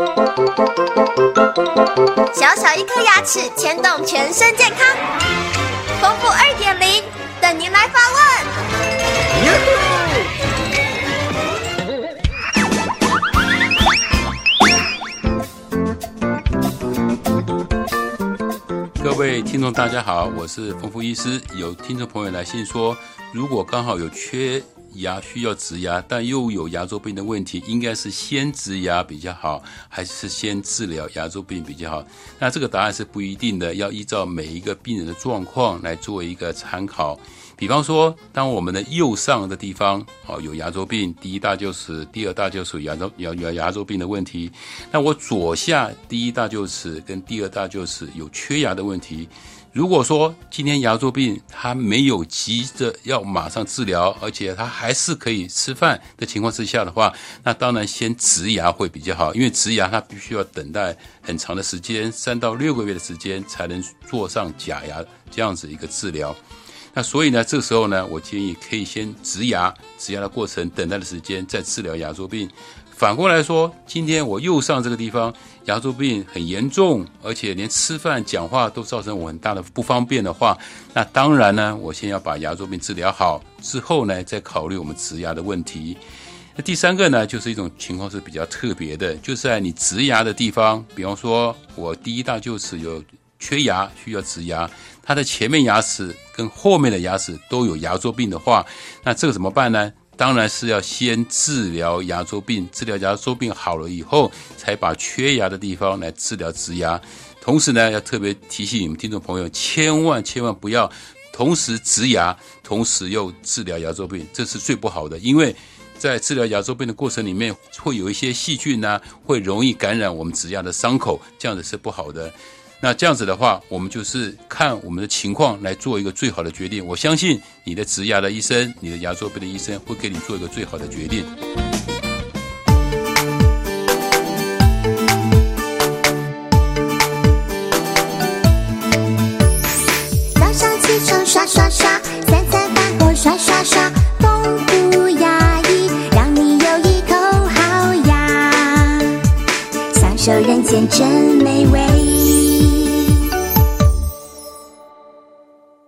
小小一颗牙齿牵动全身健康，丰富二点零等您来发问。各位听众，大家好，我是丰富医师。有听众朋友来信说，如果刚好有缺。牙需要植牙，但又有牙周病的问题，应该是先植牙比较好，还是先治疗牙周病比较好？那这个答案是不一定的，要依照每一个病人的状况来做一个参考。比方说，当我们的右上的地方哦有牙周病，第一大臼齿第二大臼齿牙周牙牙牙周病的问题。那我左下第一大臼齿跟第二大臼齿有缺牙的问题。如果说今天牙周病它没有急着要马上治疗，而且它还是可以吃饭的情况之下的话，那当然先植牙会比较好，因为植牙它必须要等待很长的时间，三到六个月的时间才能做上假牙这样子一个治疗。那所以呢，这个时候呢，我建议可以先植牙，植牙的过程等待的时间再治疗牙周病。反过来说，今天我右上这个地方牙周病很严重，而且连吃饭、讲话都造成我很大的不方便的话，那当然呢，我先要把牙周病治疗好，之后呢，再考虑我们植牙的问题。那第三个呢，就是一种情况是比较特别的，就是在你植牙的地方，比方说我第一大臼齿有缺牙，需要植牙，它的前面牙齿跟后面的牙齿都有牙周病的话，那这个怎么办呢？当然是要先治疗牙周病，治疗牙周病好了以后，才把缺牙的地方来治疗植牙。同时呢，要特别提醒你们听众朋友，千万千万不要同时植牙，同时又治疗牙周病，这是最不好的。因为在治疗牙周病的过程里面，会有一些细菌呢，会容易感染我们植牙的伤口，这样子是不好的。那这样子的话，我们就是看我们的情况来做一个最好的决定。我相信你的植牙的医生，你的牙周病的医生会给你做一个最好的决定。早上起床刷刷刷，三餐饭后刷刷刷，丰富牙医让你有一口好牙，享受人间真美味。